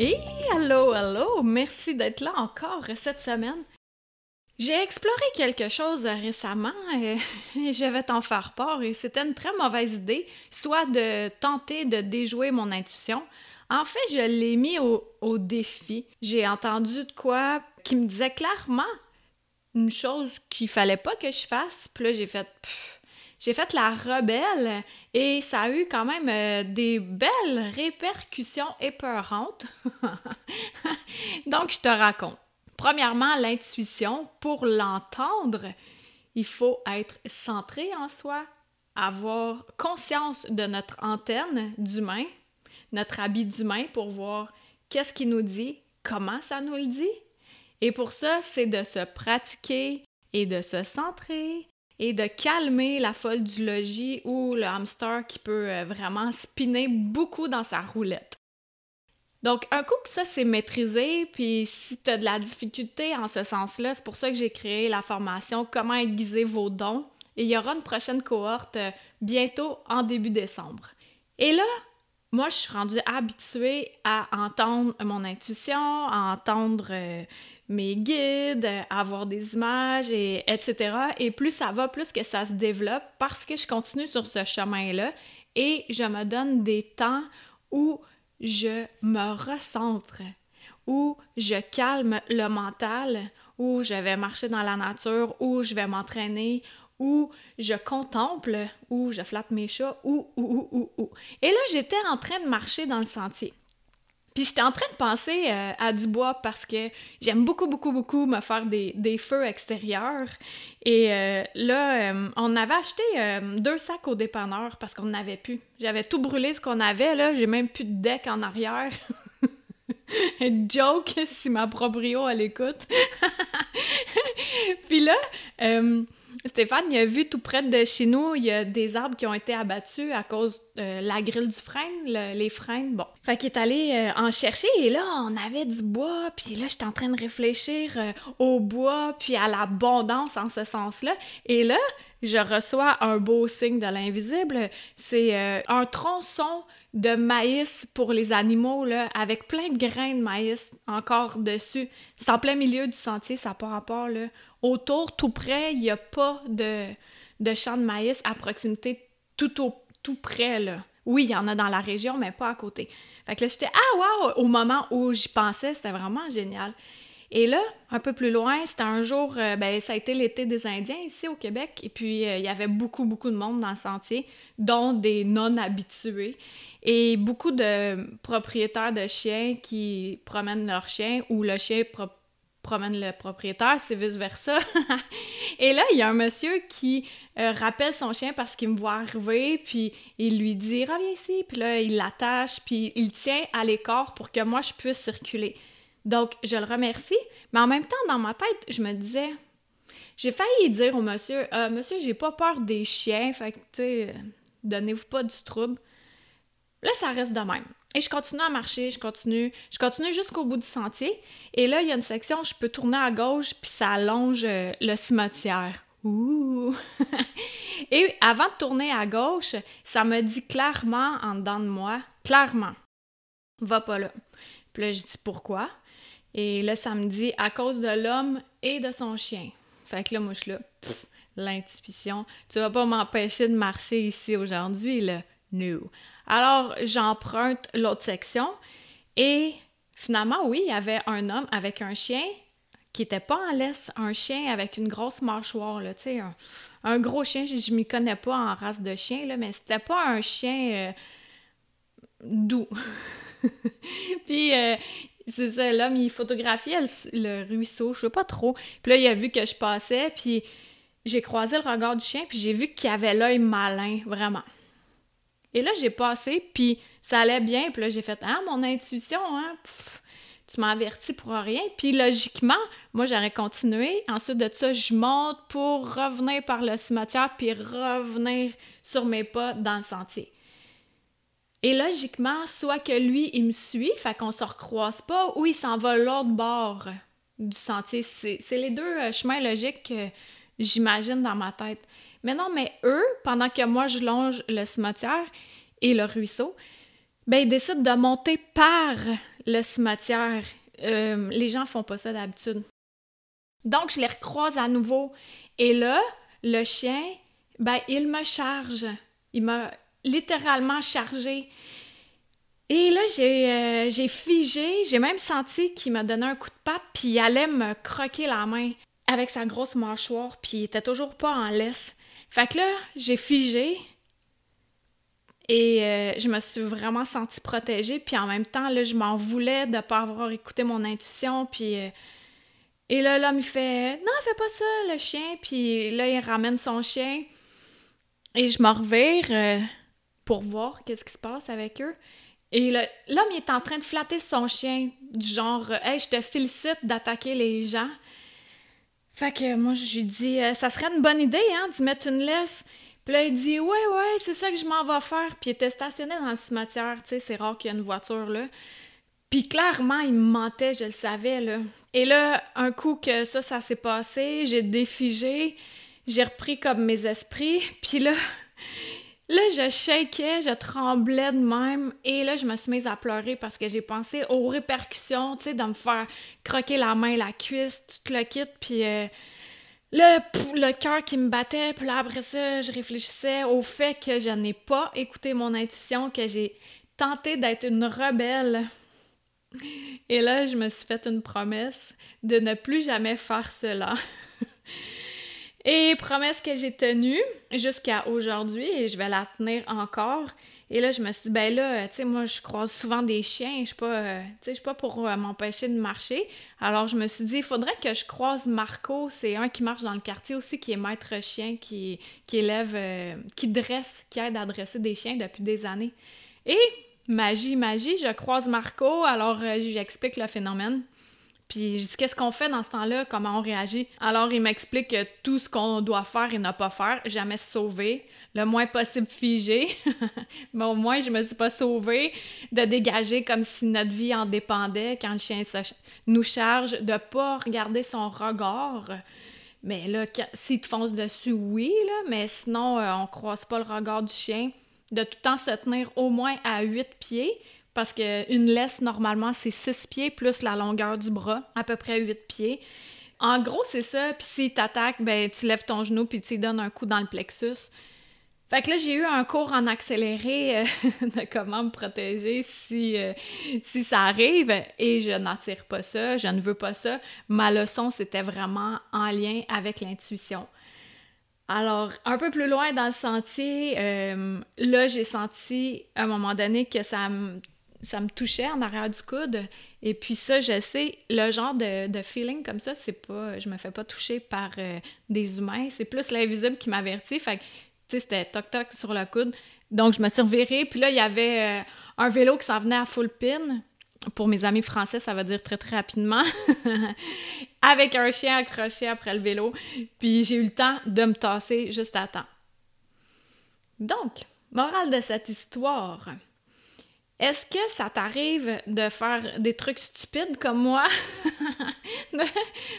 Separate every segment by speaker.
Speaker 1: Et allô, allô! Merci d'être là encore cette semaine. J'ai exploré quelque chose récemment et je vais t'en faire part et c'était une très mauvaise idée, soit de tenter de déjouer mon intuition. En fait, je l'ai mis au, défi. J'ai entendu de quoi qui me disait clairement une chose qu'il fallait pas que je fasse. Puis là, j'ai fait j'ai fait la rebelle et ça a eu quand même euh, des belles répercussions épeurantes. Donc, je te raconte. Premièrement, l'intuition, pour l'entendre, il faut être centré en soi, avoir conscience de notre antenne d'humain, notre habit d'humain pour voir qu'est-ce qu'il nous dit, comment ça nous le dit. Et pour ça, c'est de se pratiquer et de se centrer et de calmer la folle du logis ou le hamster qui peut euh, vraiment spinner beaucoup dans sa roulette. Donc, un coup que ça c'est maîtrisé, puis si tu as de la difficulté en ce sens-là, c'est pour ça que j'ai créé la formation Comment aiguiser vos dons. Et il y aura une prochaine cohorte euh, bientôt en début décembre. Et là, moi, je suis rendue habituée à entendre mon intuition, à entendre euh, mes guides, avoir des images, et, etc. Et plus ça va, plus que ça se développe parce que je continue sur ce chemin-là et je me donne des temps où je me recentre, où je calme le mental, où je vais marcher dans la nature, où je vais m'entraîner, où je contemple, où je flatte mes chats, où, où, où, où, Et là, j'étais en train de marcher dans le sentier. Puis j'étais en train de penser euh, à du bois parce que j'aime beaucoup, beaucoup, beaucoup me faire des, des feux extérieurs. Et euh, là, euh, on avait acheté deux sacs au dépanneur parce qu'on n'avait plus. J'avais tout brûlé ce qu'on avait, là. J'ai même plus de deck en arrière. Joke si ma proprio elle écoute. Puis là, Stéphane, il a vu tout près de chez nous, il y a des arbres qui ont été abattus à cause de la grille du frein, les freins. Bon. Fait qu'il est allé euh, en chercher et là, on avait du bois, puis là, j'étais en train de réfléchir euh, au bois, puis à l'abondance en ce sens-là. Et là, je reçois un beau signe de l'invisible. C'est euh, un tronçon de maïs pour les animaux, avec plein de grains de maïs encore dessus. C'est en plein milieu du sentier, ça n'a pas rapport, là. Autour, tout près, il n'y a pas de, de champ de maïs à proximité, tout, au, tout près, là. Oui, il y en a dans la région, mais pas à côté. Fait que là, j'étais « Ah, wow! » Au moment où j'y pensais, c'était vraiment génial. Et là, un peu plus loin, c'était un jour, euh, ben, ça a été l'été des Indiens ici au Québec, et puis euh, il y avait beaucoup, beaucoup de monde dans le sentier, dont des non-habitués, et beaucoup de propriétaires de chiens qui promènent leurs chiens, ou le chien promène le propriétaire, c'est vice-versa. et là, il y a un monsieur qui euh, rappelle son chien parce qu'il me voit arriver, puis il lui dit « Reviens ici », puis là, il l'attache, puis il tient à l'écart pour que moi, je puisse circuler. Donc, je le remercie, mais en même temps, dans ma tête, je me disais, j'ai failli dire au monsieur, euh, monsieur, j'ai pas peur des chiens, fait que, tu sais, donnez-vous pas du trouble. Là, ça reste de même. Et je continue à marcher, je continue, je continue jusqu'au bout du sentier. Et là, il y a une section où je peux tourner à gauche, puis ça allonge euh, le cimetière. Ouh! Et avant de tourner à gauche, ça me dit clairement en dedans de moi, clairement, va pas là. Puis là, je dis pourquoi? Et là, ça me dit à cause de l'homme et de son chien. Fait que là, moi, je suis là, l'intuition. Tu vas pas m'empêcher de marcher ici aujourd'hui, là. No. Alors, j'emprunte l'autre section et finalement, oui, il y avait un homme avec un chien qui était pas en laisse, un chien avec une grosse mâchoire, là, tu sais, un, gros chien, je, ne m'y connais pas en race de chien, là, mais c'était pas un chien euh, doux. Puis, euh, c'est ça, l'homme, il photographiait le, ruisseau, je sais pas trop. Puis là, il a vu que je passais, puis j'ai croisé le regard du chien, puis j'ai vu qu'il avait l'œil malin, vraiment. Et là, j'ai passé, puis ça allait bien, puis là, j'ai fait « Ah, mon intuition, hein? tu m'as averti pour rien. Puis logiquement, moi, j'aurais continué. Ensuite de ça, je monte pour revenir par le cimetière puis revenir sur mes pas dans le sentier. Et logiquement, soit que lui, il me suit, fait qu'on se recroise pas, ou il s'en va l'autre bord du sentier. C'est les deux euh, chemins logiques que j'imagine dans ma tête. Mais non, mais eux, pendant que moi, je longe le cimetière et le ruisseau, ben, ils décident de monter par le cimetière. Euh, les gens font pas ça d'habitude. Donc, je les recroise à nouveau. Et là, le chien, ben, il me charge. Il m'a littéralement chargé. Et là, j'ai euh, figé, j'ai même senti qu'il m'a donné un coup de patte, puis il allait me croquer la main avec sa grosse mâchoire, puis il était toujours pas en laisse. Fait que là, j'ai figé, et euh, je me suis vraiment sentie protégée. Puis en même temps, là, je m'en voulais de ne pas avoir écouté mon intuition. Puis. Euh, et là, l'homme, il fait Non, fais pas ça, le chien. Puis là, il ramène son chien. Et je me revire euh, pour voir qu'est-ce qui se passe avec eux. Et l'homme, il est en train de flatter son chien, du genre Hey, je te félicite d'attaquer les gens. Fait que moi, je lui dis Ça serait une bonne idée, hein, d'y mettre une laisse. Puis là, il dit Ouais, ouais, c'est ça que je m'en vais faire. Puis il était stationné dans le cimetière, tu sais, c'est rare qu'il y ait une voiture là. Puis clairement, il me mentait, je le savais, là. Et là, un coup que ça, ça s'est passé, j'ai défigé, j'ai repris comme mes esprits, puis là, là, je shakais, je tremblais de même, et là, je me suis mise à pleurer parce que j'ai pensé aux répercussions, tu sais, de me faire croquer la main, la cuisse, tout le kit, puis... Euh, le, le cœur qui me battait, puis là, après ça, je réfléchissais au fait que je n'ai pas écouté mon intuition, que j'ai tenté d'être une rebelle. Et là, je me suis fait une promesse de ne plus jamais faire cela. et promesse que j'ai tenue jusqu'à aujourd'hui, et je vais la tenir encore. Et là, je me suis dit, ben là, tu sais, moi, je croise souvent des chiens, je suis pas, euh, suis pas pour euh, m'empêcher de marcher. Alors, je me suis dit, il faudrait que je croise Marco, c'est un qui marche dans le quartier aussi, qui est maître chien, qui, élève, euh, qui dresse, qui aide à dresser des chiens depuis des années. Et, magie, magie, je croise Marco, alors je explique le phénomène. Puis je dis qu'est-ce qu'on fait dans ce temps-là, comment on réagit? Alors il m'explique tout ce qu'on doit faire et ne pas faire, jamais se sauver, le moins possible figé. Mais au moins, je me suis pas sauvée de dégager comme si notre vie en dépendait quand le chien nous charge, de pas regarder son regard. Mais là, s'il te fonce dessus, oui, là, mais sinon, euh, on croise pas le regard du chien. De tout le temps se tenir au moins à huit pieds, parce qu'une laisse, normalement, c'est six pieds plus la longueur du bras, à peu près huit pieds. En gros, c'est ça. Puis s'il t'attaque, ben, tu lèves ton genou puis tu lui donnes un coup dans le plexus. Fait que là, j'ai eu un cours en accéléré euh, de comment me protéger si, euh, si ça arrive et je n'attire pas ça, je ne veux pas ça. Ma leçon, c'était vraiment en lien avec l'intuition. Alors, un peu plus loin dans le sentier, euh, là, j'ai senti à un moment donné que ça me, ça me touchait en arrière du coude. Et puis ça, je sais, le genre de, feeling comme ça, c'est pas... Je me fais pas toucher par des humains. C'est plus l'invisible qui m'avertit. Fait que c'était toc-toc sur le coude. Donc, je me suis. Puis là, il y avait euh, un vélo qui s'en venait à full pin. Pour mes amis français, ça veut dire très, très rapidement. Avec un chien accroché après le vélo. Puis j'ai eu le temps de me tasser juste à temps. Donc, morale de cette histoire. Est-ce que ça t'arrive de faire des trucs stupides comme moi?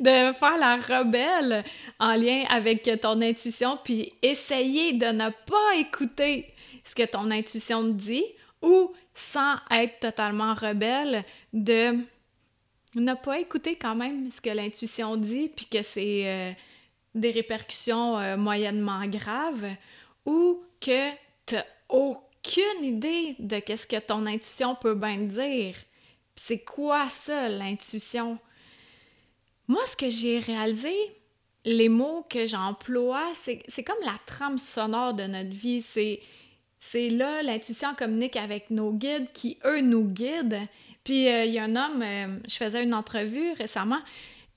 Speaker 1: de, faire la rebelle en lien avec ton intuition, puis essayer de ne pas écouter ce que ton intuition dit, ou sans être totalement rebelle, de ne pas écouter quand même ce que l'intuition dit, puis que c'est euh, des répercussions euh, moyennement graves, ou que tu aucune idée de qu'est-ce que ton intuition peut bien dire. C'est quoi ça, l'intuition? Moi, ce que j'ai réalisé, les mots que j'emploie, c'est comme la trame sonore de notre vie. C'est là, l'intuition communique avec nos guides qui, eux, nous guident. Puis euh, il y a un homme, euh, je faisais une entrevue récemment,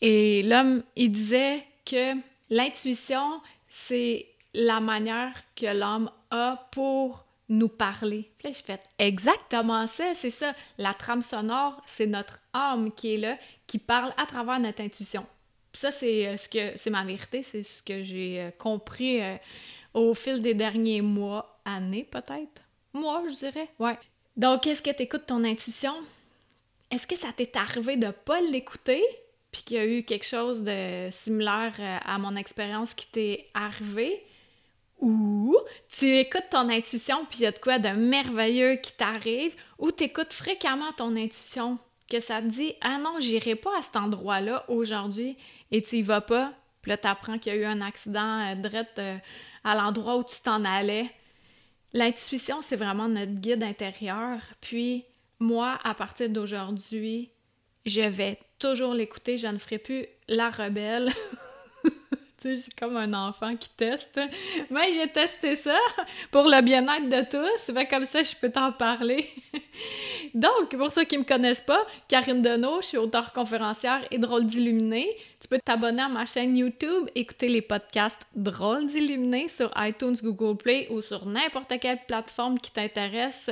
Speaker 1: et l'homme, il disait que l'intuition, c'est la manière que l'homme a pour nous parler. Puis là, exactement ça, c'est ça. La trame sonore, c'est notre âme qui est là, qui parle à travers notre intuition. Puis ça, c'est euh, ce que c'est ma vérité, c'est ce que j'ai euh, compris euh, au fil des derniers mois, années peut-être. Mois, je dirais. Ouais. Donc, est-ce que tu ton intuition? Est-ce que ça t'est arrivé de pas l'écouter? Puis qu'il y a eu quelque chose de similaire à mon expérience qui t'est arrivé? Ou tu écoutes ton intuition puis il y a de quoi de merveilleux qui t'arrive, ou tu écoutes fréquemment ton intuition, que ça te dit Ah non, j'irai pas à cet endroit-là aujourd'hui et tu y vas pas, puis là tu apprends qu'il y a eu un accident euh, direct euh, à l'endroit où tu t'en allais. L'intuition, c'est vraiment notre guide intérieur. Puis moi, à partir d'aujourd'hui, je vais toujours l'écouter, je ne ferai plus la rebelle. Sais, comme un enfant qui teste. Mais j'ai testé ça pour le bien-être de tous. Fait comme ça, je peux t'en parler. Donc, pour ceux qui me connaissent pas, Karine Deneau, je suis auteure conférencière et drôle d'illuminé. Tu peux t'abonner à ma chaîne YouTube, écouter les podcasts Drôle d'illuminé sur iTunes, Google Play ou sur n'importe quelle plateforme qui t'intéresse.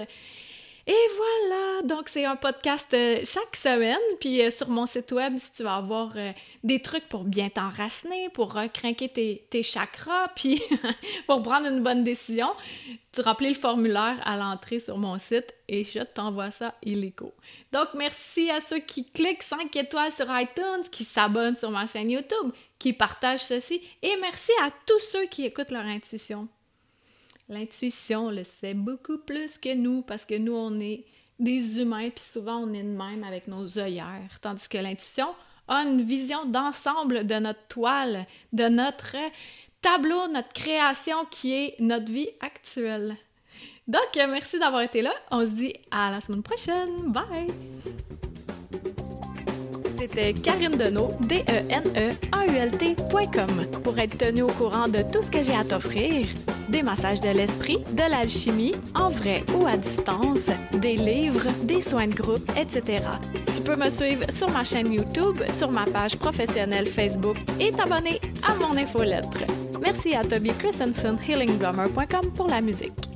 Speaker 1: Et voilà, donc c'est un podcast euh, chaque semaine, puis euh, sur mon site web, si tu vas avoir euh, des trucs pour bien t'enraciner, pour tes, tes, chakras, puis pour prendre une bonne décision, tu remplis le formulaire à l'entrée sur mon site et je t'envoie ça illico. Donc merci à ceux qui cliquent 5 étoiles sur iTunes, qui s'abonnent sur ma chaîne YouTube, qui partagent ceci, et merci à tous ceux qui écoutent leur intuition. L'intuition le sait beaucoup plus que nous parce que nous, on est des humains, puis souvent on est de même avec nos œillères. Tandis que l'intuition a une vision d'ensemble de notre toile, de notre tableau, notre création qui est notre vie actuelle. Donc, merci d'avoir été là. On se dit à la semaine prochaine. Bye! C'était Karine Deneau, D-E-N-E-A-U-L-T.com. Pour être tenu au courant de tout ce que j'ai à t'offrir, des massages de l'esprit, de l'alchimie, en vrai ou à distance, des livres, des soins de groupe, etc. Tu peux me suivre sur ma chaîne YouTube, sur ma page professionnelle Facebook et t'abonner à mon infolettre. Merci à Toby Christensen, healingblummer.com pour la musique.